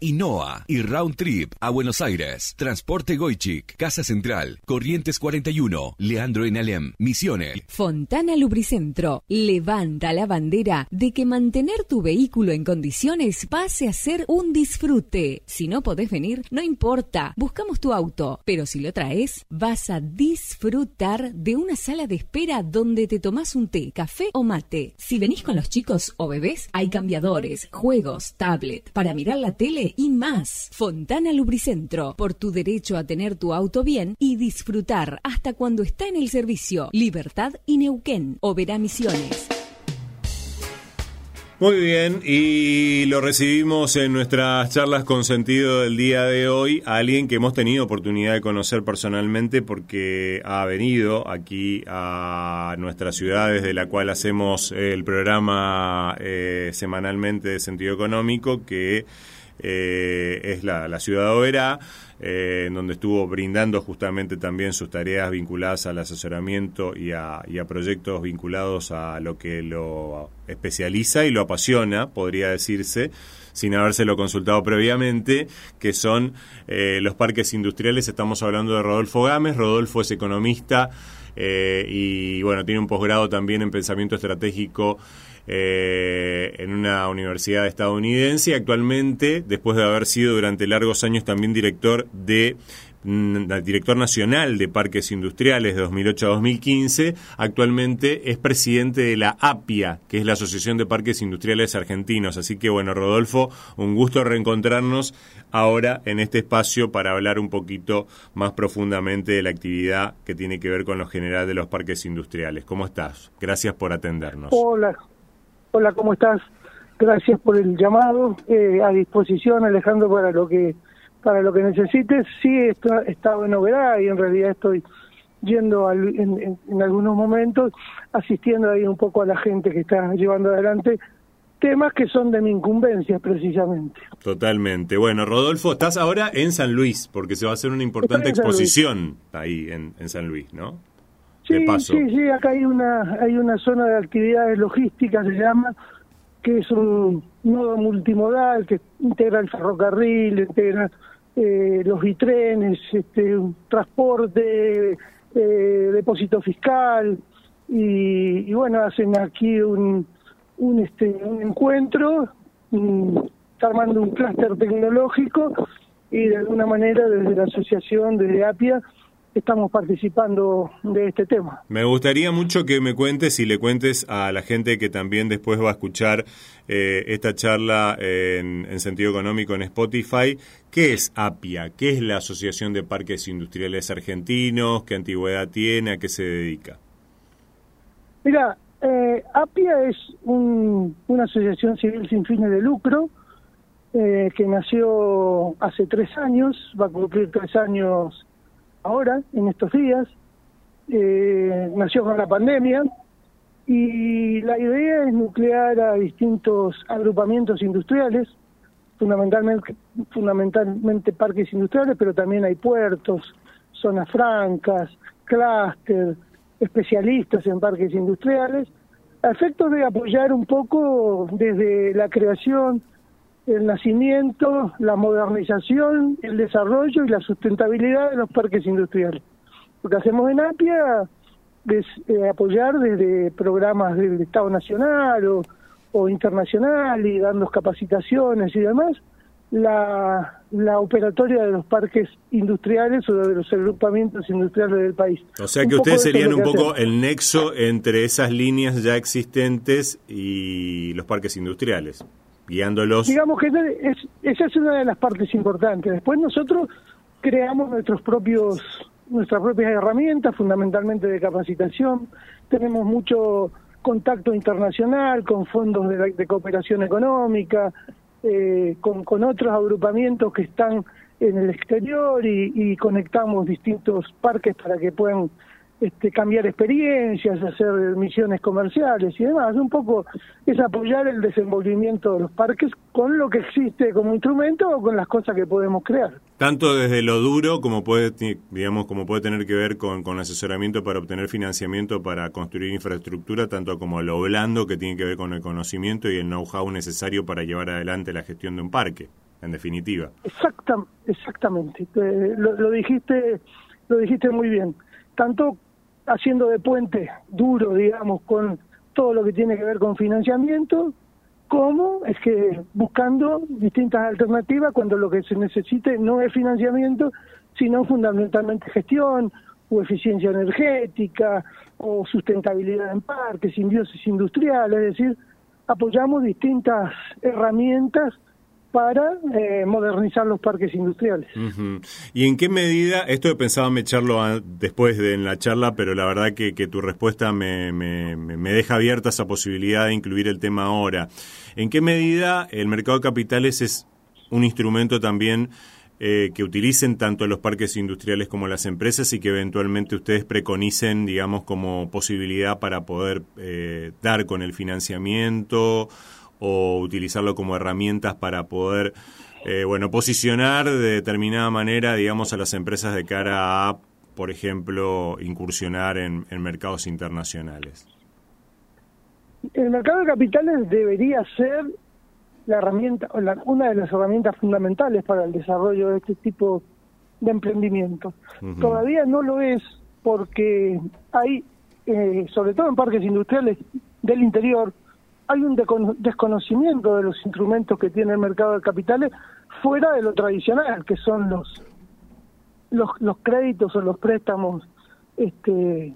INOA y Round Trip a Buenos Aires. Transporte Goichik, Casa Central, Corrientes 41, Leandro en Alem, Misiones. Fontana Lubricentro levanta la bandera de que mantener tu vehículo en condiciones pase a ser un disfrute. Si no podés venir, no importa, buscamos tu auto, pero si lo traes, vas a disfrutar de una sala de espera donde te tomás un té, café o mate. Si venís con los chicos o bebés, hay cambiadores, juegos, tablet, para mirar la tele y más. Fontana Lubricentro, por tu derecho a tener tu auto bien y disfrutar hasta cuando está en el servicio. Libertad y Neuquén, Oberá Misiones. Muy bien, y lo recibimos en nuestras charlas con sentido del día de hoy, a alguien que hemos tenido oportunidad de conocer personalmente porque ha venido aquí a nuestra ciudad desde la cual hacemos el programa eh, semanalmente de sentido económico, que eh, es la, la ciudad de eh, en donde estuvo brindando justamente también sus tareas vinculadas al asesoramiento y a, y a proyectos vinculados a lo que lo especializa y lo apasiona, podría decirse, sin habérselo consultado previamente, que son eh, los parques industriales. Estamos hablando de Rodolfo Gámez. Rodolfo es economista eh, y bueno, tiene un posgrado también en pensamiento estratégico eh, en una universidad estadounidense actualmente, después de haber sido durante largos años también director de director nacional de parques industriales de 2008 a 2015, actualmente es presidente de la APIA, que es la Asociación de Parques Industriales Argentinos. Así que bueno, Rodolfo, un gusto reencontrarnos ahora en este espacio para hablar un poquito más profundamente de la actividad que tiene que ver con lo general de los parques industriales. ¿Cómo estás? Gracias por atendernos. Hola, hola, ¿cómo estás? Gracias por el llamado. Eh, a disposición, Alejandro, para lo que para lo que necesites. Sí, he estado en y en realidad estoy yendo al, en, en, en, algunos momentos, asistiendo ahí un poco a la gente que está llevando adelante temas que son de mi incumbencia precisamente. Totalmente. Bueno, Rodolfo, estás ahora en San Luis, porque se va a hacer una importante exposición ahí en, en San Luis, ¿no? Sí, sí, sí, acá hay una, hay una zona de actividades logísticas, se llama, que es un nodo multimodal que integra el ferrocarril, integra eh, los bitrenes, este, transporte, eh, depósito fiscal, y, y, bueno, hacen aquí un, un, este, un encuentro, está armando un clúster tecnológico, y de alguna manera desde la asociación, desde APIA, estamos participando de este tema. Me gustaría mucho que me cuentes y le cuentes a la gente que también después va a escuchar eh, esta charla en, en, sentido económico en Spotify, ¿qué es APIA? ¿Qué es la Asociación de Parques Industriales Argentinos? ¿Qué antigüedad tiene? ¿A qué se dedica? Mira, eh, APIA es un, una asociación civil sin fines de lucro eh, que nació hace tres años, va a cumplir tres años ahora, en estos días. Eh, nació con la pandemia y la idea es nuclear a distintos agrupamientos industriales, fundamentalmente, fundamentalmente parques industriales, pero también hay puertos, zonas francas, clúster, especialistas en parques industriales, a efectos de apoyar un poco desde la creación, el nacimiento, la modernización, el desarrollo y la sustentabilidad de los parques industriales. Lo que hacemos en APIA es eh, apoyar desde programas del Estado Nacional o, o internacional y dando capacitaciones y demás, la, la operatoria de los parques industriales o de los agrupamientos industriales del país. O sea que ustedes serían un poco el nexo entre esas líneas ya existentes y los parques industriales, Digamos que es, esa es una de las partes importantes. Después nosotros creamos nuestros propios nuestras propias herramientas, fundamentalmente de capacitación. Tenemos mucho contacto internacional con fondos de, de cooperación económica, eh, con, con otros agrupamientos que están en el exterior y, y conectamos distintos parques para que puedan este, cambiar experiencias, hacer misiones comerciales y demás. Un poco es apoyar el desenvolvimiento de los parques con lo que existe como instrumento o con las cosas que podemos crear. Tanto desde lo duro como puede, digamos, como puede tener que ver con, con asesoramiento para obtener financiamiento para construir infraestructura, tanto como lo blando que tiene que ver con el conocimiento y el know-how necesario para llevar adelante la gestión de un parque, en definitiva. exactamente. lo, lo dijiste, lo dijiste muy bien. Tanto haciendo de puente duro, digamos, con todo lo que tiene que ver con financiamiento, como es que buscando distintas alternativas cuando lo que se necesite no es financiamiento, sino fundamentalmente gestión o eficiencia energética o sustentabilidad en parques, simbiosis industrial, es decir, apoyamos distintas herramientas para eh, modernizar los parques industriales. ¿Y en qué medida, esto pensaba me echarlo después de en la charla, pero la verdad que, que tu respuesta me, me, me, deja abierta esa posibilidad de incluir el tema ahora. ¿En qué medida el mercado de capitales es un instrumento también eh, que utilicen tanto los parques industriales como las empresas y que eventualmente ustedes preconicen, digamos, como posibilidad para poder eh, dar con el financiamiento o utilizarlo como herramientas para poder, eh, bueno, posicionar de determinada manera, digamos, a las empresas de cara a, por ejemplo, incursionar en, mercados internacionales? El mercado de capitales debería ser la herramienta, una de las herramientas fundamentales para el desarrollo de este tipo de emprendimiento. Todavía no lo es porque hay, eh, sobre todo en parques industriales del interior, hay un desconocimiento de los instrumentos que tiene el mercado de capitales fuera de lo tradicional, que son los los, los créditos o los préstamos este,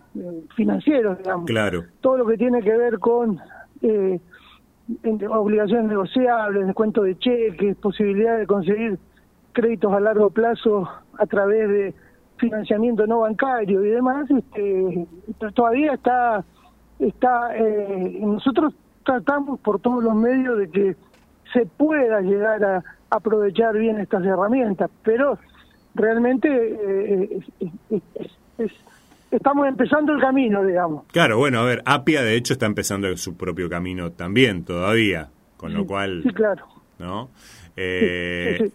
financieros, digamos. Claro. Todo lo que tiene que ver con eh, obligaciones negociables, descuento de cheques, posibilidad de conseguir créditos a largo plazo a través de financiamiento no bancario y demás, este, todavía está está eh, nosotros tratamos por todos los medios de que se pueda llegar a aprovechar bien estas herramientas, pero realmente eh, estamos empezando el camino, digamos. Claro, bueno, a ver, Apia de hecho está empezando su propio camino también todavía, con lo cual... Sí, claro. ¿No? Eh,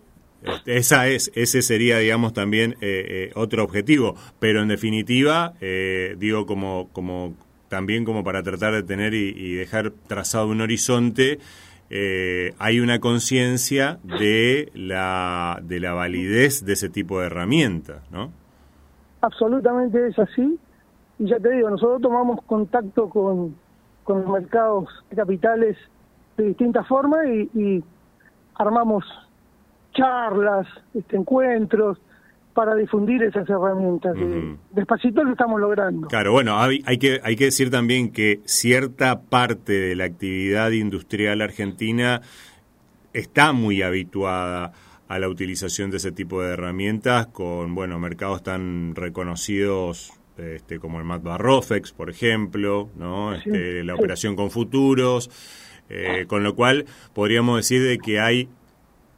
esa es, ese sería, digamos, también eh, otro objetivo, pero en definitiva, digo, como, como también como para tratar de tener y, dejar trazado un horizonte, eh, hay una conciencia de la, de la validez de ese tipo de herramientas, ¿no? Absolutamente es así. Y ya te digo, nosotros tomamos contacto con, con los mercados capitales de distintas formas y, y armamos charlas, este, encuentros, para difundir esas herramientas. Despacito lo estamos logrando. Claro, bueno, hay, que, hay que decir también que cierta parte de la actividad industrial argentina está muy habituada a la utilización de ese tipo de herramientas con, bueno, mercados tan reconocidos este, como el Mat Rofex, por ejemplo, ¿no? Este, la operación con futuros, eh, con lo cual podríamos decir de que hay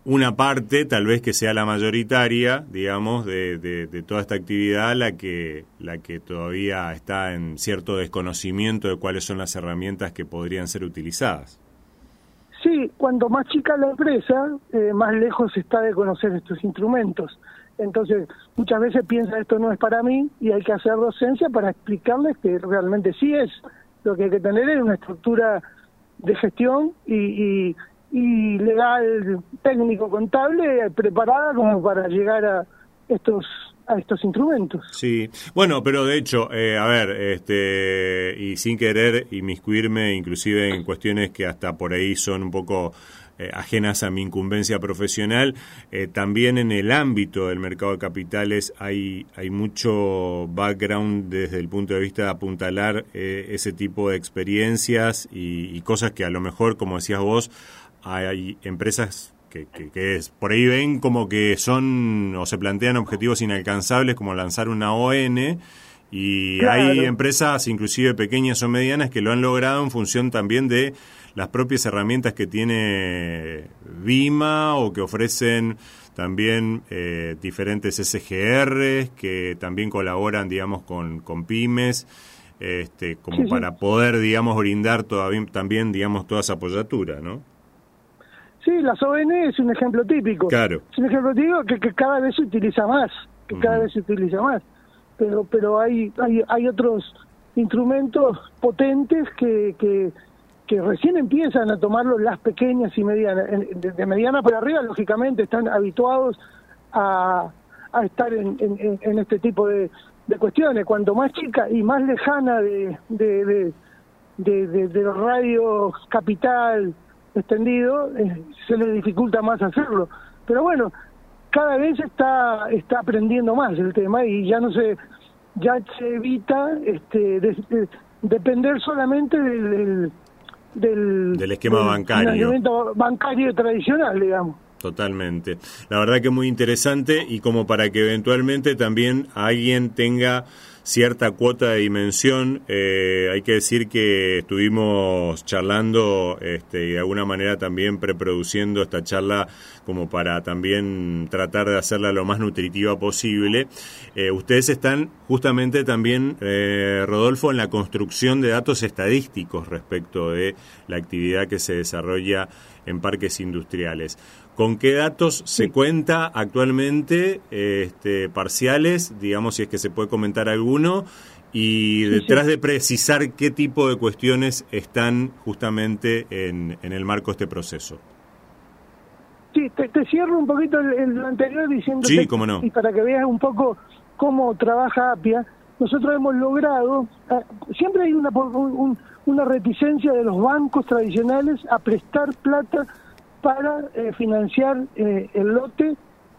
una parte, tal vez que sea la mayoritaria, digamos, de, de, toda esta actividad, la que, la que todavía está en cierto desconocimiento de cuáles son las herramientas que podrían ser utilizadas. Sí, cuando más chica la empresa, eh, más lejos está de conocer estos instrumentos. Entonces, muchas veces piensa esto no es para mí y hay que hacer docencia para explicarles que realmente sí es Lo que hay que tener es una estructura de gestión y, y, legal, técnico, contable, preparada como para llegar a estos a estos instrumentos. Sí, bueno, pero de hecho, eh, a ver, este, y sin querer inmiscuirme inclusive en cuestiones que hasta por ahí son un poco eh, ajenas a mi incumbencia profesional, eh, también en el ámbito del mercado de capitales hay, hay mucho background desde el punto de vista de apuntalar eh, ese tipo de experiencias y, cosas que a lo mejor, como decías vos, hay empresas que, que, es, por ahí ven como que son o se plantean objetivos inalcanzables como lanzar una ON y hay empresas, inclusive pequeñas o medianas, que lo han logrado en función también de las propias herramientas que tiene Vima o que ofrecen también eh, diferentes SGR que también colaboran, digamos, con, con pymes, este, como para poder, digamos, brindar todavía, también, digamos, toda esa apoyatura, ¿no? Sí, las ON es un ejemplo típico. Claro. Es un ejemplo típico que, que cada vez se utiliza más, que cada vez se utiliza más. Pero, pero hay, hay, hay otros instrumentos potentes que, que que recién empiezan a tomarlo las pequeñas y medianas. De, mediana para arriba, lógicamente, están habituados a, a estar en, en, este tipo de, de, cuestiones. Cuanto más chica y más lejana de, de, de, de radio capital extendido, eh, se les dificulta más hacerlo. Pero bueno, cada vez está, está aprendiendo más el tema y ya no se, ya se evita este, depender solamente del del, del esquema bancario. bancario tradicional, digamos. Totalmente. La verdad que muy interesante y como para que eventualmente también alguien tenga cierta cuota de dimensión. Eh, hay que decir que estuvimos charlando este, y de alguna manera también preproduciendo esta charla como para también tratar de hacerla lo más nutritiva posible. Eh, ustedes están justamente también, eh, Rodolfo, en la construcción de datos estadísticos respecto de la actividad que se desarrolla en parques industriales. ¿Con qué datos se cuenta actualmente, este, parciales, digamos si es que se puede comentar alguno, y detrás de precisar qué tipo de cuestiones están justamente en, en el marco de este proceso? Sí, te, cierro un poquito el, anterior diciendo sí, cómo no. y para que veas un poco cómo trabaja APIA, nosotros hemos logrado, ah, siempre hay una, una reticencia de los bancos tradicionales a prestar plata para eh, financiar eh, el lote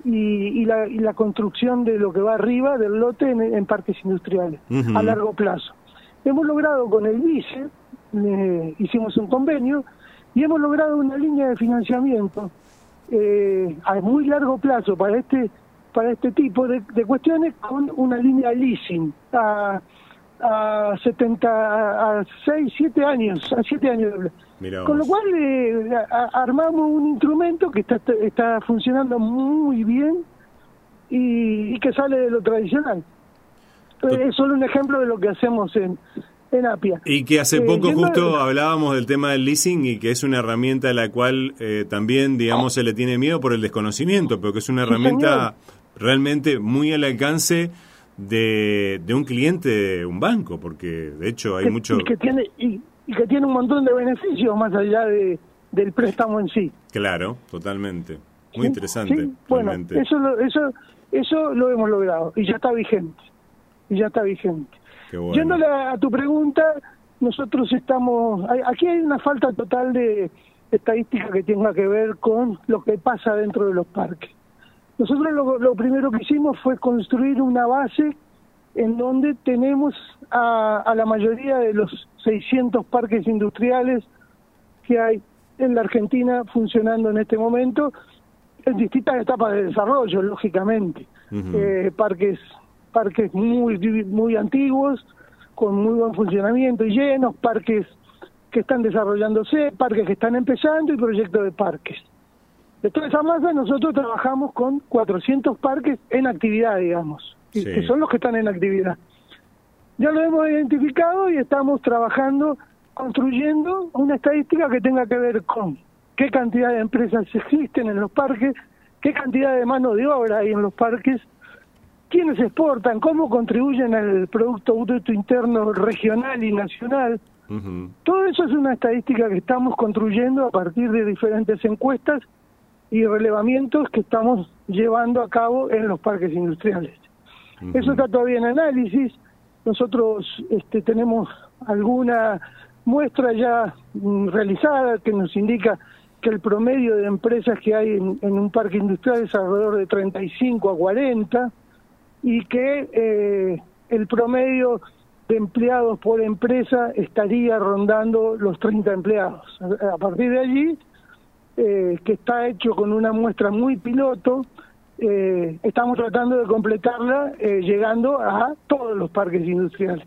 y, la, y, la, construcción de lo que va arriba del lote en, parques industriales a largo plazo. Hemos logrado con el vice, eh, hicimos un convenio y hemos logrado una línea de financiamiento a muy largo plazo para este para este tipo de, de cuestiones con una línea leasing a a 70, a 6, 7 años, a 7 años Con lo cual eh, armamos un instrumento que está, está funcionando muy bien y, que sale de lo tradicional. Es solo un ejemplo de lo que hacemos en, en Apia. Y que hace eh, poco justo hablábamos del tema del leasing y que es una herramienta a la cual eh, también, digamos, se le tiene miedo por el desconocimiento, pero que es una herramienta realmente muy al alcance de, de un cliente de un banco, porque de hecho hay mucho... Y que, tiene, y, que tiene un montón de beneficios más allá de, del préstamo en sí. Claro, totalmente. Muy interesante. Bueno, eso lo, eso, eso lo hemos logrado y ya está vigente. Y ya está vigente. Yendo a tu pregunta, nosotros estamos... Aquí hay una falta total de estadística que tenga que ver con lo que pasa dentro de los parques. Nosotros lo, primero que hicimos fue construir una base en donde tenemos a, la mayoría de los 600 parques industriales que hay en la Argentina funcionando en este momento en distintas etapas de desarrollo, lógicamente. Eh, parques parques muy muy antiguos, con muy buen funcionamiento y llenos, parques que están desarrollándose, parques que están empezando y proyectos de parques. De toda esa masa nosotros trabajamos con 400 parques en actividad, digamos, que son los que están en actividad. Ya lo hemos identificado y estamos trabajando, construyendo una estadística que tenga que ver con qué cantidad de empresas existen en los parques, qué cantidad de mano de obra hay en los parques, quiénes exportan, cómo contribuyen al Producto Bruto Interno regional y nacional Todo eso es una estadística que estamos construyendo a partir de diferentes encuestas y relevamientos que estamos llevando a cabo en los parques industriales. Eso está todavía en análisis. Nosotros este, tenemos alguna muestra ya mm, realizada que nos indica que el promedio de empresas que hay en, un parque industrial es alrededor de 35 a 40 y que eh, el promedio de empleados por empresa estaría rondando los 30 empleados. A partir de allí, eh, que está hecho con una muestra muy piloto, eh, estamos tratando de completarla eh, llegando a todos los parques industriales.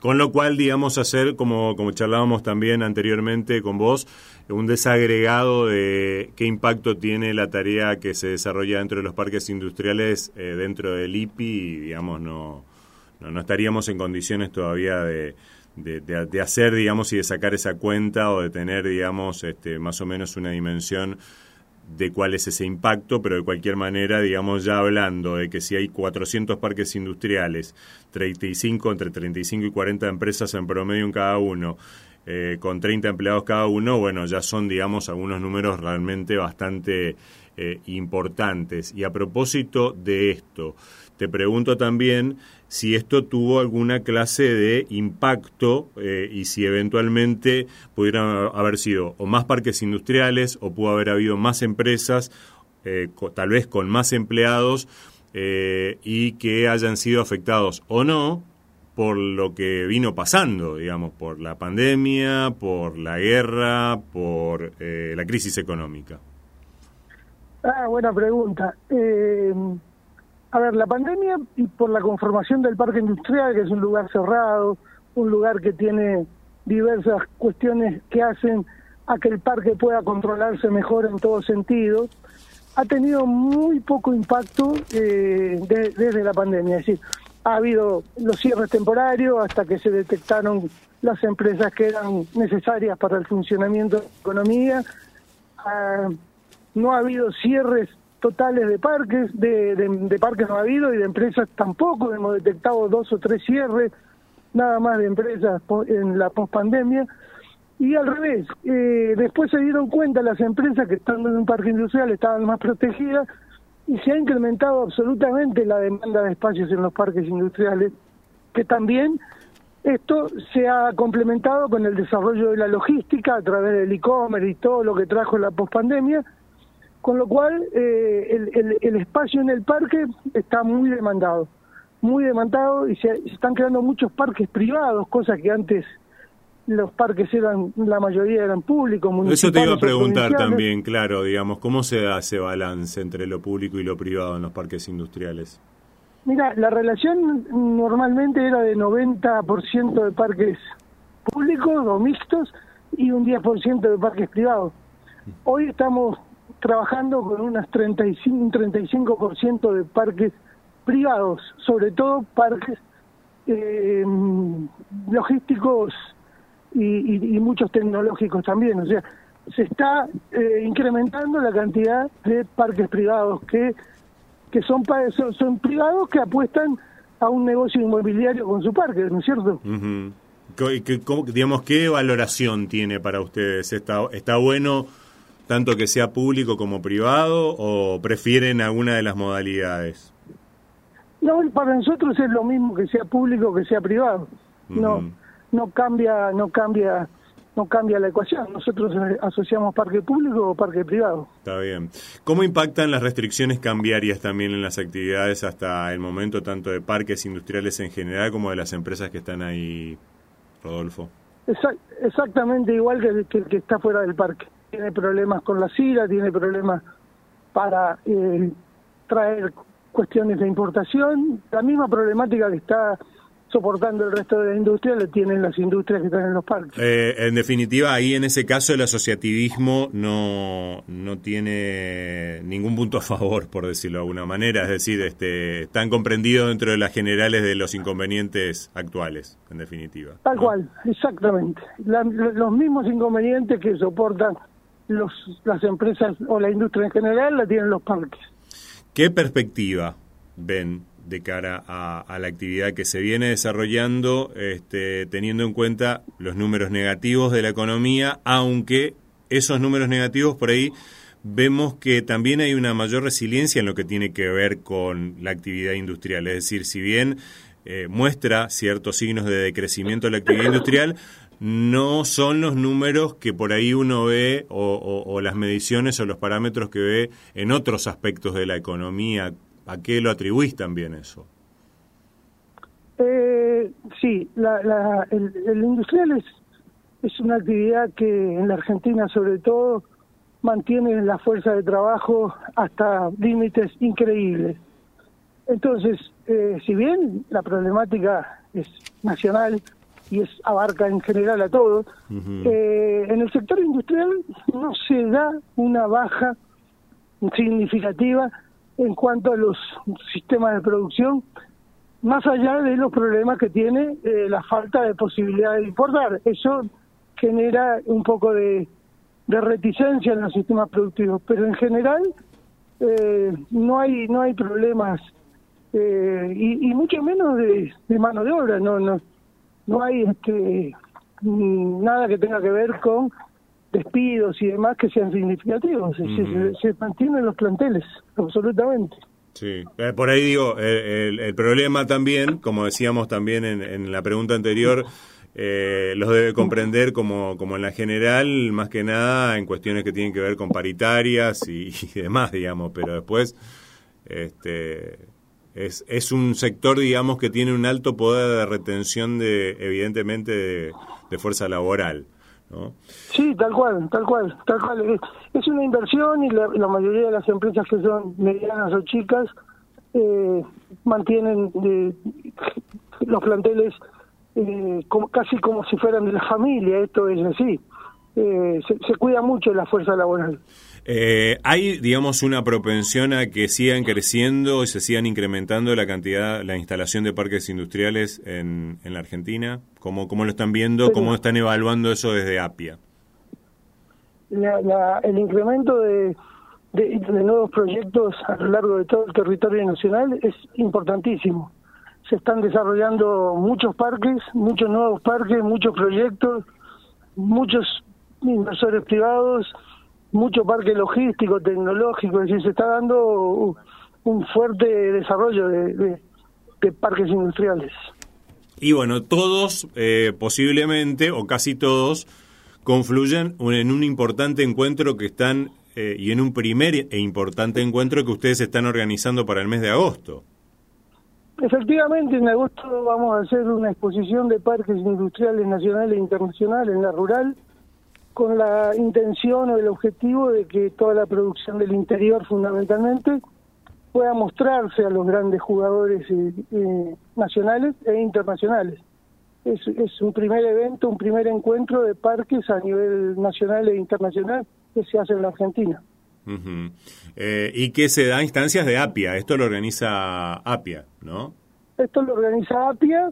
Con lo cual, digamos, hacer, como, como charlábamos también anteriormente con vos, un desagregado de qué impacto tiene la tarea que se desarrolla dentro de los parques industriales dentro del IPI y, digamos, no, no, estaríamos en condiciones todavía de, de, hacer, digamos, y de sacar esa cuenta o de tener, digamos, este, más o menos una dimensión de cuál es ese impacto, pero de cualquier manera, digamos, ya hablando de que si hay 400 parques industriales, 35, entre 35 y 40 empresas en promedio en cada uno, eh, con 30 empleados cada uno, bueno, ya son, digamos, algunos números realmente bastante eh, importantes. Y a propósito de esto, te pregunto también si esto tuvo alguna clase de impacto eh, y si eventualmente pudieran haber sido o más parques industriales o pudo haber habido más empresas, eh, tal vez con más empleados eh, y que hayan sido afectados o no por lo que vino pasando, digamos, por la pandemia, por la guerra, por la crisis económica. Ah, buena pregunta. A ver, la pandemia y por la conformación del parque industrial, que es un lugar cerrado, un lugar que tiene diversas cuestiones que hacen a que el parque pueda controlarse mejor en todo sentido, ha tenido muy poco impacto eh, desde la pandemia. Es decir, ha habido los cierres temporarios hasta que se detectaron las empresas que eran necesarias para el funcionamiento de la economía. Ah, no ha habido cierres totales de parques, de, parques no ha habido y de empresas tampoco, hemos detectado dos o tres cierres, nada más de empresas en la pospandemia. Y al revés, eh, después se dieron cuenta las empresas que estando en un parque industrial estaban más protegidas y se ha incrementado absolutamente la demanda de espacios en los parques industriales, que también esto se ha complementado con el desarrollo de la logística a través del e-commerce y todo lo que trajo la pospandemia, con lo cual eh, el, espacio en el parque está muy demandado, muy demandado y se, están creando muchos parques privados, cosas que antes los parques eran, la mayoría eran públicos. Eso te iba a preguntar también, claro, digamos, ¿cómo se da ese balance entre lo público y lo privado en los parques industriales? Mira, la relación normalmente era de 90% de parques públicos o mixtos y un 10% de parques privados. Hoy estamos trabajando con unas 35, un 35% de parques privados, sobre todo parques eh, logísticos y, muchos tecnológicos también. O sea, se está eh, incrementando la cantidad de parques privados que, que son, son, privados que apuestan a un negocio inmobiliario con su parque, ¿no es cierto? digamos, ¿Qué valoración tiene para ustedes? ¿Está, está bueno? Tanto que sea público como privado o prefieren alguna de las modalidades? No, para nosotros es lo mismo que sea público que sea privado. No no cambia no cambia no cambia la ecuación. Nosotros asociamos parque público o parque privado. Está bien. ¿Cómo impactan las restricciones cambiarias también en las actividades hasta el momento, tanto de parques industriales en general como de las empresas que están ahí, Rodolfo? exactamente igual que el que está fuera del parque tiene problemas con la SIDA, tiene problemas para eh, traer cuestiones de importación, la misma problemática que está soportando el resto de la industria le tienen las industrias que están en los parques. Eh, en definitiva, ahí en ese caso el asociativismo no, no tiene ningún punto a favor, por decirlo de alguna manera, es decir, este, están comprendidos dentro de las generales de los inconvenientes actuales, en definitiva. Tal cual, exactamente. los mismos inconvenientes que soportan los, las empresas o la industria en general la tienen los parques. ¿Qué perspectiva ven de cara a, la actividad que se viene desarrollando, este, teniendo en cuenta los números negativos de la economía, aunque esos números negativos por ahí vemos que también hay una mayor resiliencia en lo que tiene que ver con la actividad industrial. Es decir, si bien eh, muestra ciertos signos de decrecimiento de la actividad industrial, no son los números que por ahí uno ve o, las mediciones o los parámetros que ve en otros aspectos de la economía. ¿A qué lo atribuís también eso? Eh, sí, el, industrial es, es una actividad que en la Argentina sobre todo mantiene la fuerza de trabajo hasta límites increíbles. Entonces, eh, si bien la problemática es nacional, y es abarca en general a todos. Eh, en el sector industrial no se da una baja significativa en cuanto a los sistemas de producción, más allá de los problemas que tiene eh, la falta de posibilidad de importar. Eso genera un poco de, reticencia en los sistemas productivos, pero en general eh, no hay no hay problemas y, y, mucho menos de, de mano de obra. No, no no hay este nada que tenga que ver con despidos y demás que sean significativos. Se, mantienen los planteles, absolutamente. Sí, eh, por ahí digo, el, problema también, como decíamos también en, la pregunta anterior, eh, los debe comprender como, como en la general, más que nada en cuestiones que tienen que ver con paritarias y, y demás, digamos, pero después este, es, es un sector, digamos, que tiene un alto poder de retención, de evidentemente, de, fuerza laboral. ¿no? Sí, tal cual, tal cual, tal cual. Es una inversión y la, mayoría de las empresas que son medianas o chicas eh, mantienen de, los planteles eh, como, casi como si fueran de la familia, esto es así. Eh, se, se cuida mucho la fuerza laboral. Eh, ¿Hay, digamos, una propensión a que sigan creciendo y se sigan incrementando la cantidad, la instalación de parques industriales en, en la Argentina? ¿Cómo, ¿Cómo lo están viendo? ¿Cómo están evaluando eso desde APIA? el incremento de, de, nuevos proyectos a lo largo de todo el territorio nacional es importantísimo. Se están desarrollando muchos parques, muchos nuevos parques, muchos proyectos, muchos inversores privados mucho parque logístico, tecnológico, es decir, se está dando un fuerte desarrollo de, parques industriales. Y bueno, todos eh, posiblemente, o casi todos, confluyen en un importante encuentro que están, eh, y en un primer e importante encuentro que ustedes están organizando para el mes de agosto. Efectivamente, en agosto vamos a hacer una exposición de parques industriales nacionales e internacionales en la rural, con la intención o el objetivo de que toda la producción del interior fundamentalmente pueda mostrarse a los grandes jugadores eh, eh, nacionales e internacionales. Es, es un primer evento, un primer encuentro de parques a nivel nacional e internacional que se hace en la Argentina. Eh, y que se da instancias de APIA, esto lo organiza APIA, ¿no? Esto lo organiza APIA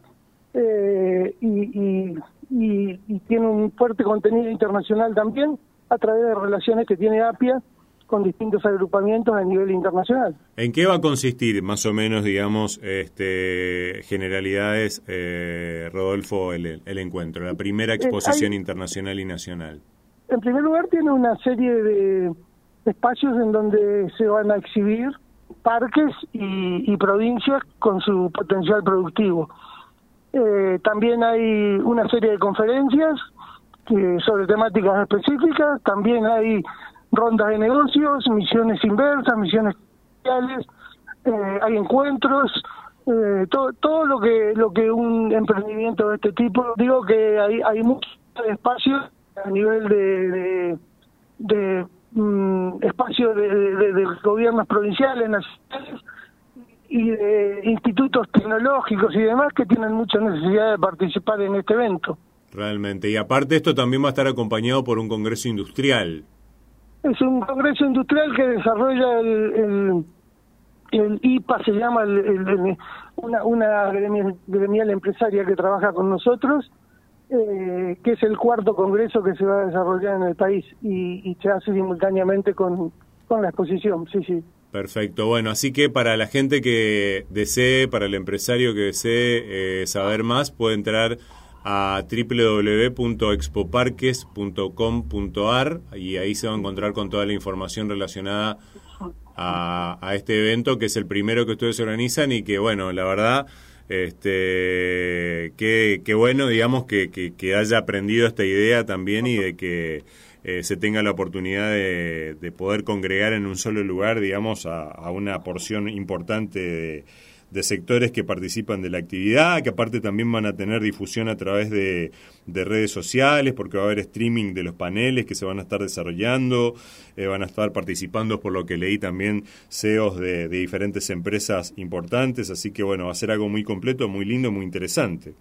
y y, tiene un fuerte contenido internacional también a través de relaciones que tiene APIA con distintos agrupamientos a nivel internacional. ¿En qué va a consistir, más o menos, digamos, este, generalidades, eh, Rodolfo, el, encuentro, la primera eh, exposición internacional y nacional? En primer lugar, tiene una serie de espacios en donde se van a exhibir parques y provincias con su potencial productivo. Eh, también hay una serie de conferencias sobre temáticas específicas, también hay rondas de negocios, misiones inversas, misiones sociales, eh, hay encuentros, eh, todo, todo lo que lo que un emprendimiento de este tipo, digo que hay, hay muchos espacios a nivel de, de, mm, espacios de, de, gobiernos provinciales, nacionales, y de institutos tecnológicos y demás que tienen mucha necesidad de participar en este evento. Realmente. Y aparte esto también va a estar acompañado por un congreso industrial. Es un congreso industrial que desarrolla el, el, IPA, se llama una, una gremial, empresaria que trabaja con nosotros, eh, que es el cuarto congreso que se va a desarrollar en el país y, y se hace simultáneamente con, con la exposición, sí, sí. Perfecto, bueno, así que para la gente que desee, para el empresario que desee eh, saber más, puede entrar a www.expoparques.com.ar y ahí se va a encontrar con toda la información relacionada a, este evento, que es el primero que ustedes organizan y que, bueno, la verdad, este, qué, bueno, digamos, que, que haya aprendido esta idea también y de que eh, se tenga la oportunidad de, poder congregar en un solo lugar, digamos, a, una porción importante de, sectores que participan de la actividad, que aparte también van a tener difusión a través de, redes sociales, porque va a haber streaming de los paneles que se van a estar desarrollando, eh, van a estar participando, por lo que leí también, CEOs de, de diferentes empresas importantes, así que bueno, va a ser algo muy completo, muy lindo, muy interesante.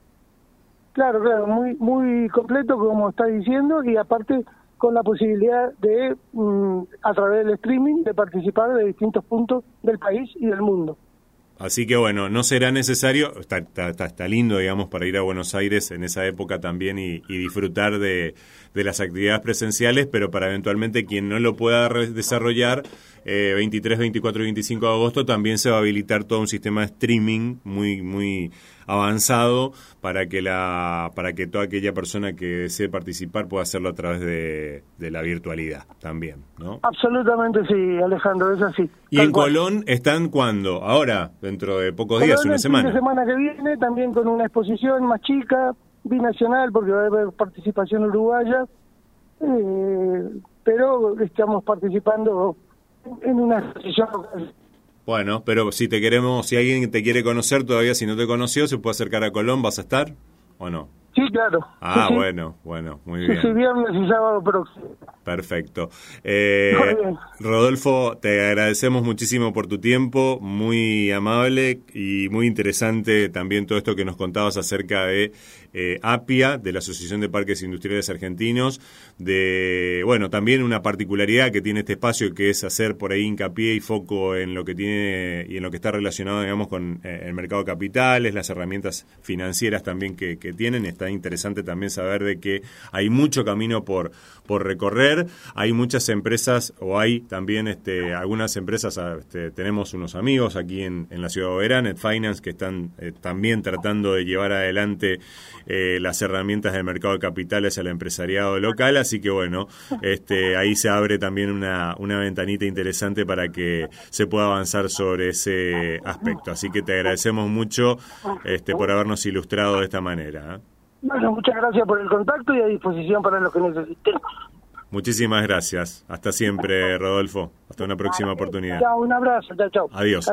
Claro, claro, muy, muy completo, como está diciendo, y aparte con la posibilidad de, mm, a través del streaming, de participar de distintos puntos del país y del mundo. Así que bueno, no será necesario, está, lindo, digamos, para ir a Buenos Aires en esa época también y, disfrutar de, las actividades presenciales, pero para eventualmente quien no lo pueda desarrollar, 23, 24 y 25 de agosto también se va a habilitar todo un sistema de streaming muy, muy avanzado para que la para que toda aquella persona que desee participar pueda hacerlo a través de, la virtualidad también, ¿no? Absolutamente sí, Alejandro, es así. ¿Y en Colón están cuándo? Ahora, dentro de pocos días, una semana. Una semana que viene, también con una exposición más chica, binacional, porque va a haber participación uruguaya, eh, pero estamos participando en una exposición bueno, pero si te queremos, si alguien te quiere conocer todavía, si no te conoció, se puede acercar a Colón, ¿vas a estar o no? Sí, claro. Ah, bueno, bueno, muy bien. Sí, viernes y sábado próximo. Perfecto. Eh, Rodolfo, te agradecemos muchísimo por tu tiempo, muy amable y muy interesante también todo esto que nos contabas acerca de eh, APIA, de la Asociación de Parques Industriales Argentinos, de, bueno, también una particularidad que tiene este espacio que es hacer por ahí hincapié y foco en lo que tiene y en lo que está relacionado, digamos, con eh, el mercado de capitales, las herramientas financieras también que, tienen. Está interesante también saber de que hay mucho camino por, por recorrer, hay muchas empresas o hay también este, algunas empresas, ah, este, tenemos unos amigos aquí en, la ciudad de Oberá, Net Finance, que están eh, también tratando de llevar adelante eh, las herramientas del mercado de capitales al empresariado local, así que bueno, este, ahí se abre también una, una ventanita interesante para que se pueda avanzar sobre ese aspecto. Así que te agradecemos mucho este, por habernos ilustrado de esta manera. ¿eh? Bueno, muchas gracias por el contacto y a disposición para lo que necesitemos. Muchísimas gracias. Hasta siempre, Rodolfo. Hasta una próxima oportunidad. Chao, un abrazo. Chao, chao. Adiós.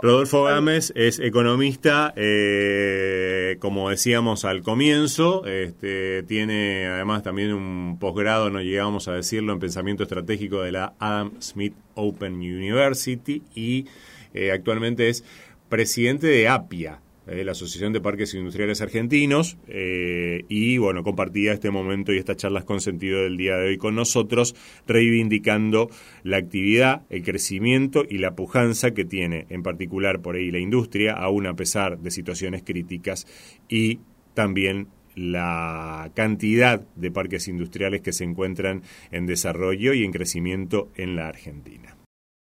Rodolfo Gámez es economista, eh, como decíamos al comienzo, este, tiene además también un posgrado, no llegamos a decirlo, en pensamiento estratégico de la Adam Smith Open University y eh, actualmente es presidente de APIA, eh, la Asociación de Parques Industriales Argentinos, eh, y bueno, compartía este momento y estas charlas con sentido del día de hoy con nosotros, reivindicando la actividad, el crecimiento y la pujanza que tiene, en particular por ahí la industria, aún a pesar de situaciones críticas, y también la cantidad de parques industriales que se encuentran en desarrollo y en crecimiento en la Argentina.